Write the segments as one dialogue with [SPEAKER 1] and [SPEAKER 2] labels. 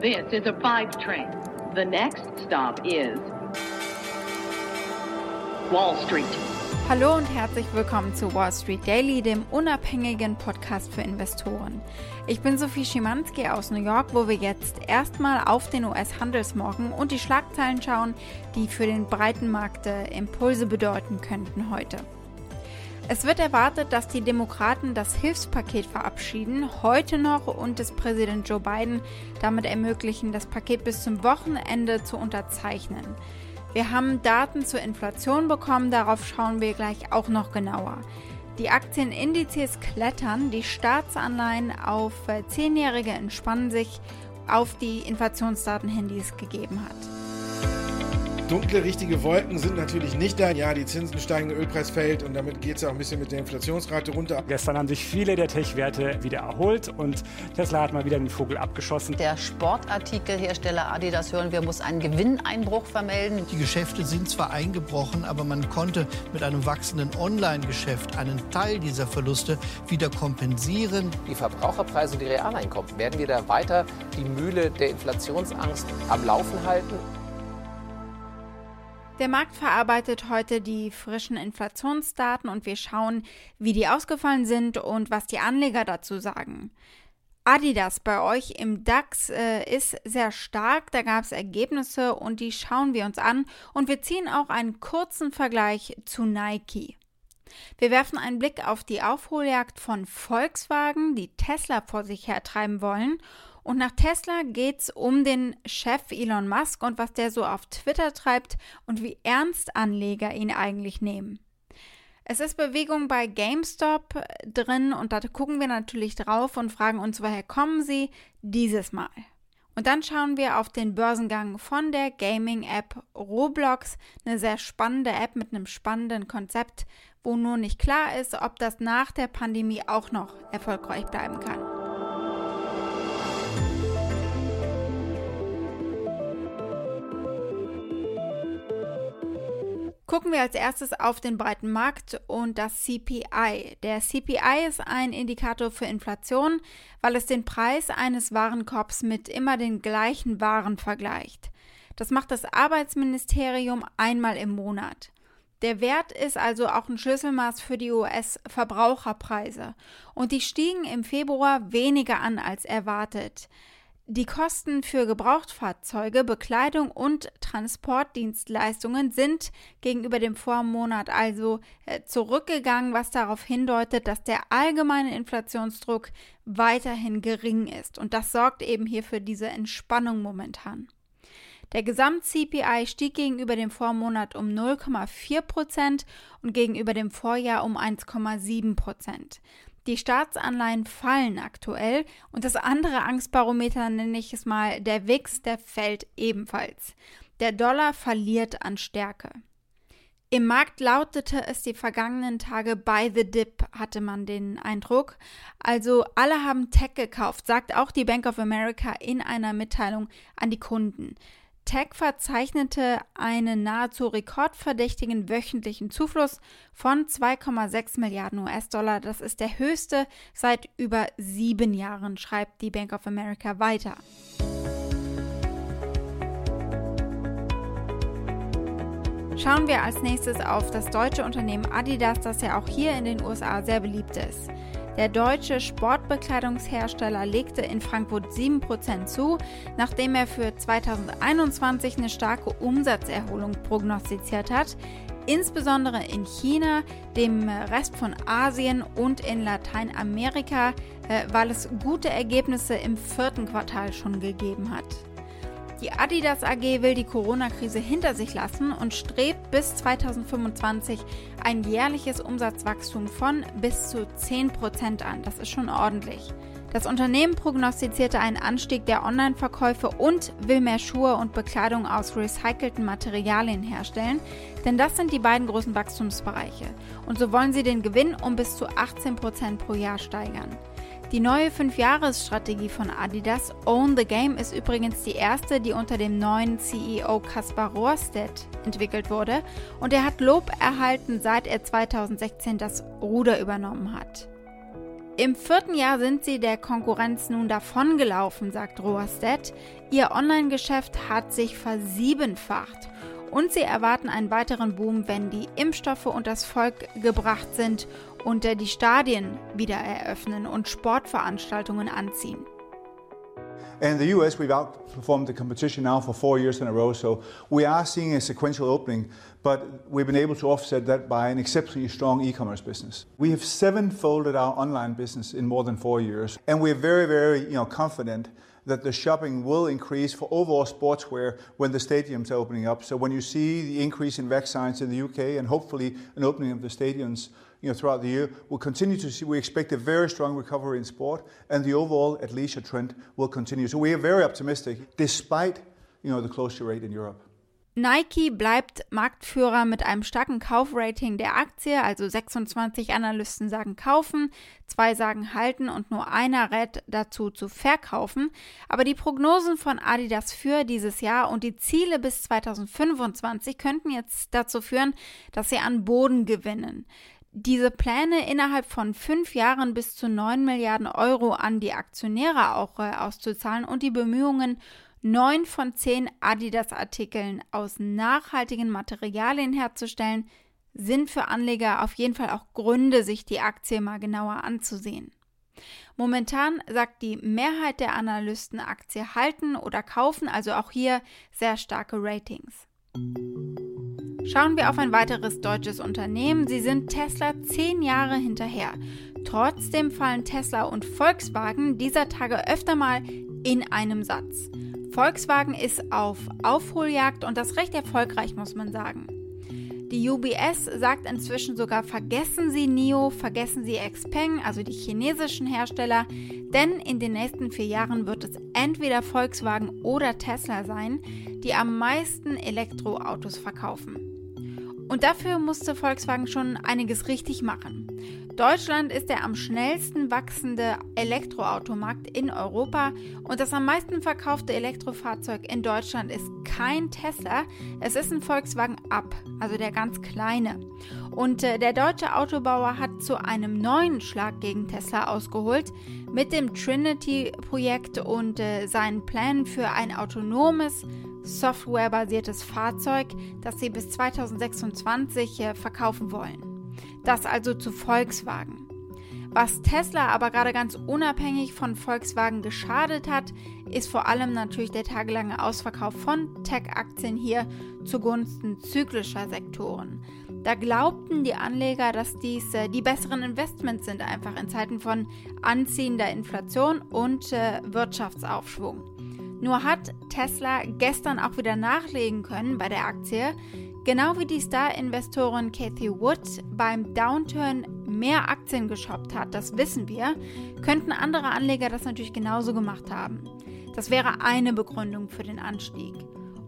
[SPEAKER 1] This is a five train. The next stop is Wall Street.
[SPEAKER 2] Hallo und herzlich willkommen zu Wall Street Daily, dem unabhängigen Podcast für Investoren. Ich bin Sophie Schimanski aus New York, wo wir jetzt erstmal auf den US-Handelsmorgen und die Schlagzeilen schauen, die für den breiten Markt Impulse bedeuten könnten heute. Es wird erwartet, dass die Demokraten das Hilfspaket verabschieden, heute noch und es Präsident Joe Biden damit ermöglichen, das Paket bis zum Wochenende zu unterzeichnen. Wir haben Daten zur Inflation bekommen, darauf schauen wir gleich auch noch genauer. Die Aktienindizes klettern, die Staatsanleihen auf Zehnjährige entspannen sich auf die Inflationsdaten hin, die es gegeben hat.
[SPEAKER 3] Dunkle, richtige Wolken sind natürlich nicht da. Ja, die Zinsen steigen, der Ölpreis fällt und damit geht es auch ein bisschen mit der Inflationsrate runter.
[SPEAKER 4] Gestern haben sich viele der Tech-Werte wieder erholt und Tesla hat mal wieder den Vogel abgeschossen.
[SPEAKER 5] Der Sportartikelhersteller Adidas, hören wir, muss einen Gewinneinbruch vermelden.
[SPEAKER 6] Die Geschäfte sind zwar eingebrochen, aber man konnte mit einem wachsenden Online-Geschäft einen Teil dieser Verluste wieder kompensieren.
[SPEAKER 7] Die Verbraucherpreise und die Realeinkommen werden wir da weiter die Mühle der Inflationsangst am Laufen halten.
[SPEAKER 2] Der Markt verarbeitet heute die frischen Inflationsdaten und wir schauen, wie die ausgefallen sind und was die Anleger dazu sagen. Adidas bei euch im DAX äh, ist sehr stark, da gab es Ergebnisse und die schauen wir uns an und wir ziehen auch einen kurzen Vergleich zu Nike. Wir werfen einen Blick auf die Aufholjagd von Volkswagen, die Tesla vor sich hertreiben wollen und nach Tesla geht es um den Chef Elon Musk und was der so auf Twitter treibt und wie ernst Anleger ihn eigentlich nehmen. Es ist Bewegung bei GameStop drin und da gucken wir natürlich drauf und fragen uns, woher kommen sie dieses Mal. Und dann schauen wir auf den Börsengang von der Gaming-App Roblox, eine sehr spannende App mit einem spannenden Konzept, wo nur nicht klar ist, ob das nach der Pandemie auch noch erfolgreich bleiben kann. Gucken wir als erstes auf den breiten Markt und das CPI. Der CPI ist ein Indikator für Inflation, weil es den Preis eines Warenkorbs mit immer den gleichen Waren vergleicht. Das macht das Arbeitsministerium einmal im Monat. Der Wert ist also auch ein Schlüsselmaß für die US-Verbraucherpreise und die stiegen im Februar weniger an als erwartet. Die Kosten für Gebrauchtfahrzeuge, Bekleidung und Transportdienstleistungen sind gegenüber dem Vormonat also äh, zurückgegangen, was darauf hindeutet, dass der allgemeine Inflationsdruck weiterhin gering ist. Und das sorgt eben hier für diese Entspannung momentan. Der Gesamt-CPI stieg gegenüber dem Vormonat um 0,4 Prozent und gegenüber dem Vorjahr um 1,7 Prozent. Die Staatsanleihen fallen aktuell und das andere Angstbarometer nenne ich es mal, der WIX, der fällt ebenfalls. Der Dollar verliert an Stärke. Im Markt lautete es die vergangenen Tage by the dip, hatte man den Eindruck. Also alle haben Tech gekauft, sagt auch die Bank of America in einer Mitteilung an die Kunden. Tech verzeichnete einen nahezu rekordverdächtigen wöchentlichen Zufluss von 2,6 Milliarden US-Dollar. Das ist der höchste seit über sieben Jahren, schreibt die Bank of America weiter. Schauen wir als nächstes auf das deutsche Unternehmen Adidas, das ja auch hier in den USA sehr beliebt ist. Der deutsche Sportbekleidungshersteller legte in Frankfurt 7% zu, nachdem er für 2021 eine starke Umsatzerholung prognostiziert hat, insbesondere in China, dem Rest von Asien und in Lateinamerika, äh, weil es gute Ergebnisse im vierten Quartal schon gegeben hat. Die Adidas AG will die Corona-Krise hinter sich lassen und strebt bis 2025 ein jährliches Umsatzwachstum von bis zu 10% an. Das ist schon ordentlich. Das Unternehmen prognostizierte einen Anstieg der Online-Verkäufe und will mehr Schuhe und Bekleidung aus recycelten Materialien herstellen, denn das sind die beiden großen Wachstumsbereiche. Und so wollen sie den Gewinn um bis zu 18% pro Jahr steigern. Die neue 5-Jahres-Strategie von Adidas Own the Game ist übrigens die erste, die unter dem neuen CEO Kaspar Rohrstedt entwickelt wurde und er hat Lob erhalten, seit er 2016 das Ruder übernommen hat. Im vierten Jahr sind sie der Konkurrenz nun davongelaufen, sagt Rohrstedt. Ihr Online-Geschäft hat sich versiebenfacht. Und sie erwarten einen weiteren Boom, wenn die Impfstoffe unters Volk gebracht sind und die Stadien wieder eröffnen und Sportveranstaltungen anziehen.
[SPEAKER 8] In the US, we've outperformed the competition now for four years in a row, so we are seeing a sequential opening, but we've been able to offset that by an exceptionally strong e-commerce business. We have sevenfolded our online business in more than four years, and we're very, very you know, confident that the shopping will increase for overall sportswear when the stadiums are opening up. So when you see the increase in vaccines in the UK and hopefully an opening of the stadiums you know, throughout the year, we'll continue to see, we expect a very strong recovery in sport and the overall at leisure trend will continue. So we are very optimistic despite you know, the closure rate in Europe.
[SPEAKER 2] Nike bleibt Marktführer mit einem starken Kaufrating der Aktie, also 26 Analysten sagen kaufen, zwei sagen halten und nur einer rät dazu zu verkaufen. Aber die Prognosen von Adidas für dieses Jahr und die Ziele bis 2025 könnten jetzt dazu führen, dass sie an Boden gewinnen. Diese Pläne innerhalb von fünf Jahren bis zu 9 Milliarden Euro an die Aktionäre auch äh, auszuzahlen und die Bemühungen neun von zehn Adidas-Artikeln aus nachhaltigen Materialien herzustellen, sind für Anleger auf jeden Fall auch Gründe, sich die Aktie mal genauer anzusehen. Momentan sagt die Mehrheit der Analysten Aktie halten oder kaufen, also auch hier sehr starke Ratings. Schauen wir auf ein weiteres deutsches Unternehmen. Sie sind Tesla zehn Jahre hinterher. Trotzdem fallen Tesla und Volkswagen dieser Tage öfter mal in einem Satz. Volkswagen ist auf Aufholjagd und das recht erfolgreich, muss man sagen. Die UBS sagt inzwischen sogar, vergessen Sie NIO, vergessen Sie Xpeng, also die chinesischen Hersteller, denn in den nächsten vier Jahren wird es entweder Volkswagen oder Tesla sein, die am meisten Elektroautos verkaufen. Und dafür musste Volkswagen schon einiges richtig machen. Deutschland ist der am schnellsten wachsende Elektroautomarkt in Europa und das am meisten verkaufte Elektrofahrzeug in Deutschland ist kein Tesla, es ist ein Volkswagen Up, also der ganz kleine. Und äh, der deutsche Autobauer hat zu einem neuen Schlag gegen Tesla ausgeholt mit dem Trinity-Projekt und äh, seinen Plänen für ein autonomes, softwarebasiertes Fahrzeug, das sie bis 2026 äh, verkaufen wollen. Das also zu Volkswagen. Was Tesla aber gerade ganz unabhängig von Volkswagen geschadet hat, ist vor allem natürlich der tagelange Ausverkauf von Tech-Aktien hier zugunsten zyklischer Sektoren. Da glaubten die Anleger, dass dies äh, die besseren Investments sind, einfach in Zeiten von anziehender Inflation und äh, Wirtschaftsaufschwung. Nur hat Tesla gestern auch wieder nachlegen können bei der Aktie, Genau wie die Star-Investorin Cathy Wood beim Downturn mehr Aktien geshoppt hat, das wissen wir, könnten andere Anleger das natürlich genauso gemacht haben. Das wäre eine Begründung für den Anstieg.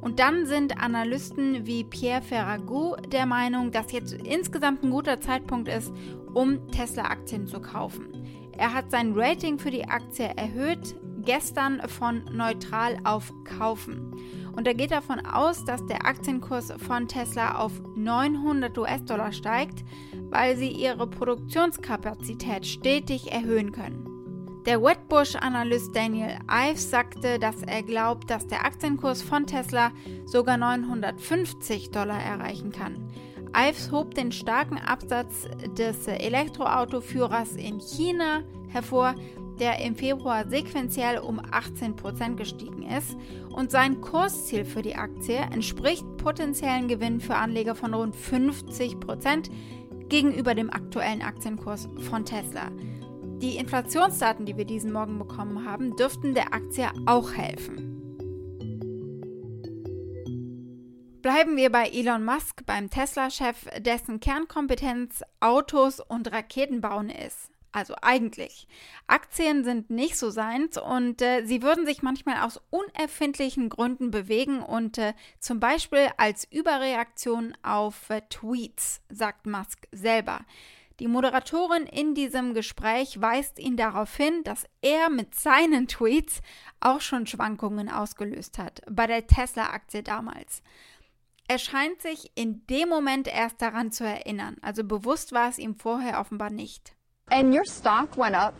[SPEAKER 2] Und dann sind Analysten wie Pierre Ferragut der Meinung, dass jetzt insgesamt ein guter Zeitpunkt ist, um Tesla-Aktien zu kaufen. Er hat sein Rating für die Aktie erhöht, gestern von neutral auf kaufen. Und er geht davon aus, dass der Aktienkurs von Tesla auf 900 US-Dollar steigt, weil sie ihre Produktionskapazität stetig erhöhen können. Der Wedbush-Analyst Daniel Ives sagte, dass er glaubt, dass der Aktienkurs von Tesla sogar 950 Dollar erreichen kann. Ives hob den starken Absatz des Elektroautoführers in China hervor, der im Februar sequenziell um 18% gestiegen ist und sein Kursziel für die Aktie entspricht potenziellen Gewinnen für Anleger von rund 50% gegenüber dem aktuellen Aktienkurs von Tesla. Die Inflationsdaten, die wir diesen Morgen bekommen haben, dürften der Aktie auch helfen. Bleiben wir bei Elon Musk, beim Tesla-Chef, dessen Kernkompetenz Autos und Raketen bauen ist. Also eigentlich. Aktien sind nicht so seins und äh, sie würden sich manchmal aus unerfindlichen Gründen bewegen und äh, zum Beispiel als Überreaktion auf äh, Tweets, sagt Musk selber. Die Moderatorin in diesem Gespräch weist ihn darauf hin, dass er mit seinen Tweets auch schon Schwankungen ausgelöst hat, bei der Tesla-Aktie damals. Er scheint sich in dem Moment erst daran zu erinnern, also bewusst war es ihm vorher offenbar nicht.
[SPEAKER 9] And your stock went up,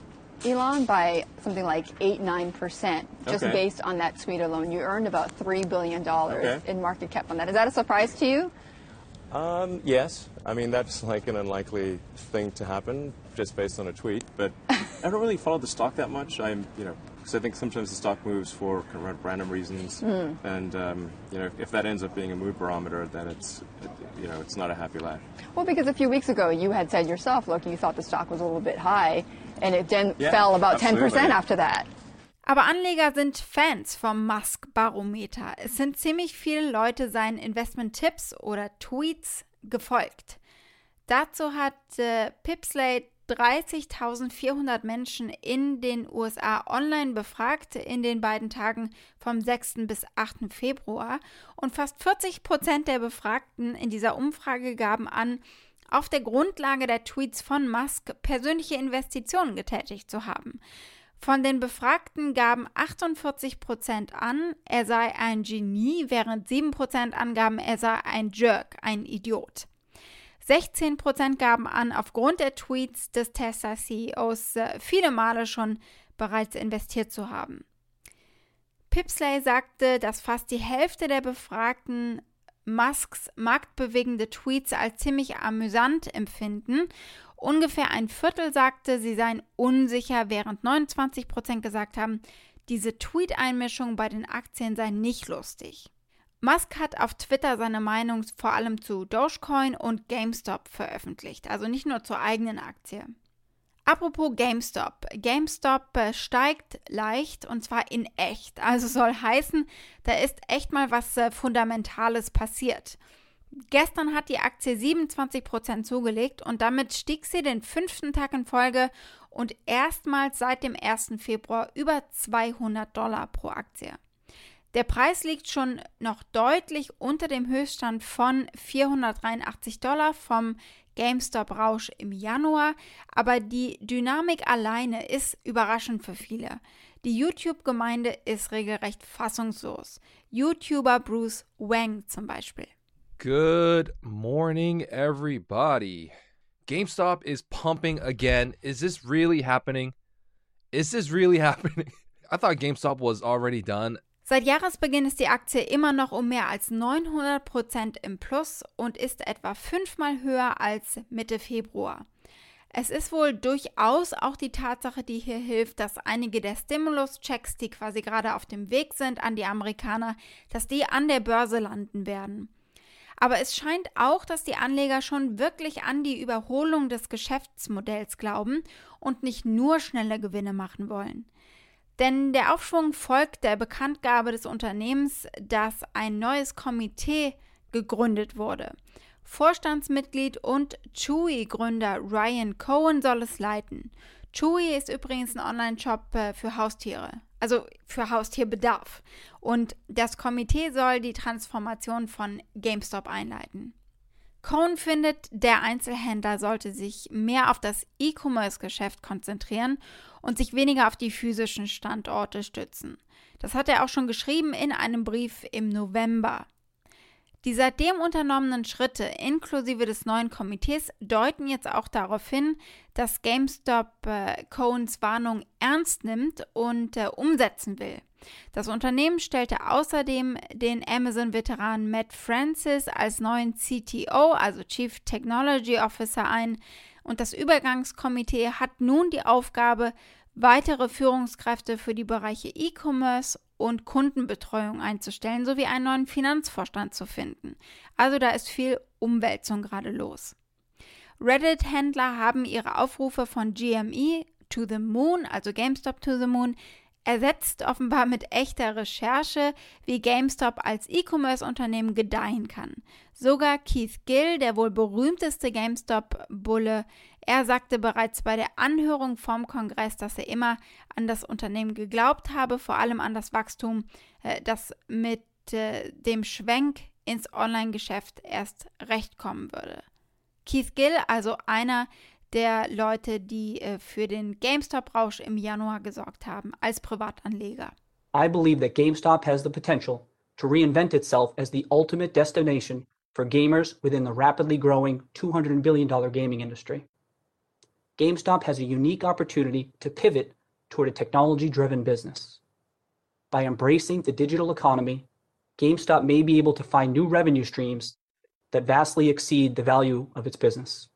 [SPEAKER 9] Elon, by something like 8 9%, just
[SPEAKER 10] Okay.
[SPEAKER 9] based on that tweet alone. You earned about $3 billion
[SPEAKER 10] Okay.
[SPEAKER 9] in market cap on that. Is that a surprise to you?
[SPEAKER 10] Um, yes. I mean, that's like an unlikely thing to happen just based on a tweet, but I don't really follow the stock that much. I'm, you know, because I think sometimes the stock moves for kind of random reasons,
[SPEAKER 9] Hmm.
[SPEAKER 10] and um, you know, if that ends up being a mood barometer, then it's, it, you know, it's not a happy life.
[SPEAKER 9] Well, because a few weeks ago you had said yourself, look, you thought the stock was a little bit high, and it then
[SPEAKER 10] Yeah,
[SPEAKER 9] fell about 10% after that.
[SPEAKER 2] Aber Anleger sind Fans vom Musk-Barometer. Es sind ziemlich viele Leute seinen Investment-Tipps oder Tweets gefolgt. Dazu hat äh, Pipsley 30.400 Menschen in den USA online befragt in den beiden Tagen vom 6. bis 8. Februar und fast 40 Prozent der Befragten in dieser Umfrage gaben an, auf der Grundlage der Tweets von Musk persönliche Investitionen getätigt zu haben. Von den Befragten gaben 48 Prozent an, er sei ein Genie, während 7 Prozent angaben, er sei ein Jerk, ein Idiot. 16 Prozent gaben an, aufgrund der Tweets des Tesla-CEOs äh, viele Male schon bereits investiert zu haben. Pipsley sagte, dass fast die Hälfte der Befragten Musks marktbewegende Tweets als ziemlich amüsant empfinden. Ungefähr ein Viertel sagte, sie seien unsicher, während 29 Prozent gesagt haben, diese Tweet-Einmischung bei den Aktien sei nicht lustig. Musk hat auf Twitter seine Meinung vor allem zu Dogecoin und GameStop veröffentlicht, also nicht nur zur eigenen Aktie. Apropos GameStop. GameStop äh, steigt leicht und zwar in echt. Also soll heißen, da ist echt mal was äh, Fundamentales passiert. Gestern hat die Aktie 27% zugelegt und damit stieg sie den fünften Tag in Folge und erstmals seit dem 1. Februar über 200 Dollar pro Aktie. Der Preis liegt schon noch deutlich unter dem Höchststand von 483 Dollar vom GameStop-Rausch im Januar, aber die Dynamik alleine ist überraschend für viele. Die YouTube-Gemeinde ist regelrecht fassungslos. YouTuber Bruce Wang zum Beispiel.
[SPEAKER 11] Good morning, everybody. GameStop is pumping again. Is this really happening? Is this really happening? I thought GameStop was already done.
[SPEAKER 2] Seit Jahresbeginn ist die Aktie immer noch um mehr als 900 Prozent im Plus und ist etwa fünfmal höher als Mitte Februar. Es ist wohl durchaus auch die Tatsache, die hier hilft, dass einige der Stimulus-Checks, die quasi gerade auf dem Weg sind an die Amerikaner, dass die an der Börse landen werden. Aber es scheint auch, dass die Anleger schon wirklich an die Überholung des Geschäftsmodells glauben und nicht nur schnelle Gewinne machen wollen. Denn der Aufschwung folgt der Bekanntgabe des Unternehmens, dass ein neues Komitee gegründet wurde. Vorstandsmitglied und Chewy-Gründer Ryan Cohen soll es leiten. Chewy ist übrigens ein Online-Shop äh, für Haustiere, also für Haustierbedarf. Und das Komitee soll die Transformation von GameStop einleiten. Cohen findet, der Einzelhändler sollte sich mehr auf das E-Commerce-Geschäft konzentrieren und sich weniger auf die physischen Standorte stützen. Das hat er auch schon geschrieben in einem Brief im November. Die seitdem unternommenen Schritte inklusive des neuen Komitees deuten jetzt auch darauf hin, dass GameStop äh, Cohens Warnung ernst nimmt und äh, umsetzen will. Das Unternehmen stellte außerdem den Amazon-Veteran Matt Francis als neuen CTO, also Chief Technology Officer, ein. Und das Übergangskomitee hat nun die Aufgabe, weitere Führungskräfte für die Bereiche E-Commerce und Kundenbetreuung einzustellen, sowie einen neuen Finanzvorstand zu finden. Also da ist viel Umwälzung gerade los. Reddit-Händler haben ihre Aufrufe von GME to the Moon, also GameStop to the Moon, ersetzt offenbar mit echter Recherche, wie GameStop als E-Commerce-Unternehmen gedeihen kann. Sogar Keith Gill, der wohl berühmteste GameStop-Bulle, er sagte bereits bei der Anhörung vom Kongress, dass er immer an das Unternehmen geglaubt habe, vor allem an das Wachstum, äh, das mit äh, dem Schwenk ins Online-Geschäft erst recht kommen würde. Keith Gill, also einer der Leute, die äh, für den GameStop-Rausch im Januar gesorgt haben, als Privatanleger.
[SPEAKER 12] I believe that GameStop has the potential to reinvent itself as the ultimate destination for gamers within the rapidly growing $200 billion gaming industry. GameStop has a unique opportunity to pivot toward a technology driven business. By embracing the digital economy, GameStop may be able to find new revenue streams that vastly exceed the value of its business.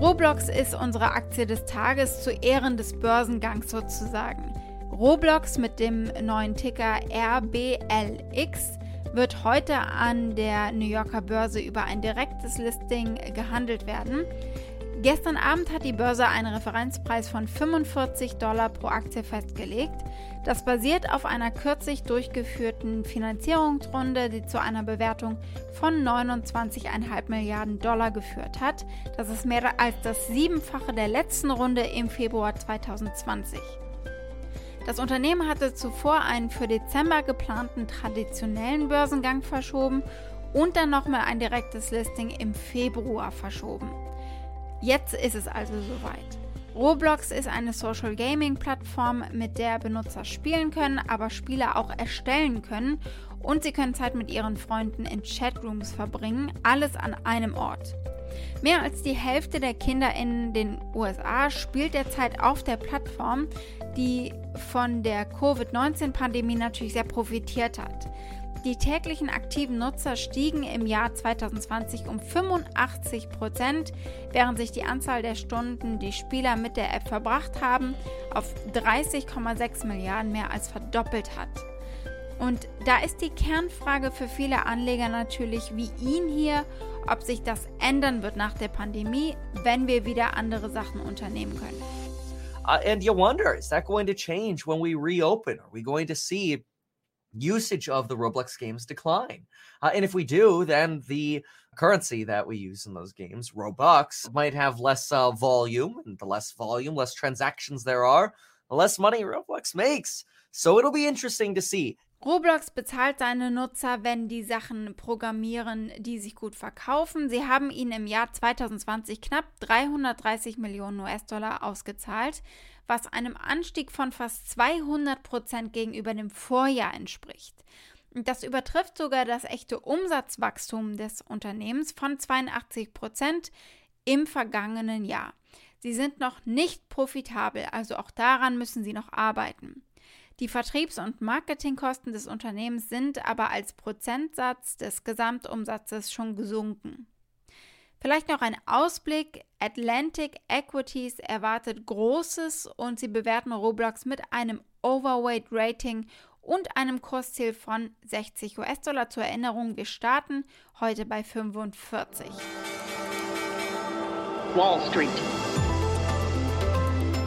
[SPEAKER 2] Roblox ist unsere Aktie des Tages zu Ehren des Börsengangs sozusagen. Roblox mit dem neuen Ticker RBLX wird heute an der New Yorker Börse über ein direktes Listing gehandelt werden. Gestern Abend hat die Börse einen Referenzpreis von 45 Dollar pro Aktie festgelegt. Das basiert auf einer kürzlich durchgeführten Finanzierungsrunde, die zu einer Bewertung von 29,5 Milliarden Dollar geführt hat. Das ist mehr als das Siebenfache der letzten Runde im Februar 2020. Das Unternehmen hatte zuvor einen für Dezember geplanten traditionellen Börsengang verschoben und dann nochmal ein direktes Listing im Februar verschoben. Jetzt ist es also soweit. Roblox ist eine Social Gaming Plattform, mit der Benutzer spielen können, aber Spiele auch erstellen können und sie können Zeit mit ihren Freunden in Chatrooms verbringen, alles an einem Ort. Mehr als die Hälfte der Kinder in den USA spielt derzeit auf der Plattform, die von der Covid-19-Pandemie natürlich sehr profitiert hat. Die täglichen aktiven Nutzer stiegen im Jahr 2020 um 85 Prozent, während sich die Anzahl der Stunden, die Spieler mit der App verbracht haben, auf 30,6 Milliarden mehr als verdoppelt hat. Und da ist die Kernfrage für viele Anleger natürlich wie ihn hier, ob sich das ändern wird nach der Pandemie, wenn wir wieder andere Sachen unternehmen können.
[SPEAKER 13] Uh, and you wonder, is that going to change when we reopen? Are we going to see usage of the Roblox games decline. Uh, and if we do, then the currency that we use in those games, Robux, might have less uh, volume. And the less volume, less transactions there are, the less money Roblox makes. So it'll be interesting to see.
[SPEAKER 2] Roblox bezahlt seine Nutzer, wenn die Sachen programmieren, die sich gut verkaufen. Sie haben ihnen im Jahr 2020 knapp 330 Millionen US-Dollar ausgezahlt was einem Anstieg von fast 200 Prozent gegenüber dem Vorjahr entspricht. Das übertrifft sogar das echte Umsatzwachstum des Unternehmens von 82 Prozent im vergangenen Jahr. Sie sind noch nicht profitabel, also auch daran müssen sie noch arbeiten. Die Vertriebs- und Marketingkosten des Unternehmens sind aber als Prozentsatz des Gesamtumsatzes schon gesunken. Vielleicht noch ein Ausblick. Atlantic Equities erwartet Großes und sie bewerten Roblox mit einem Overweight Rating und einem Kursziel von 60 US-Dollar. Zur Erinnerung, wir starten heute bei 45.
[SPEAKER 1] Wall Street.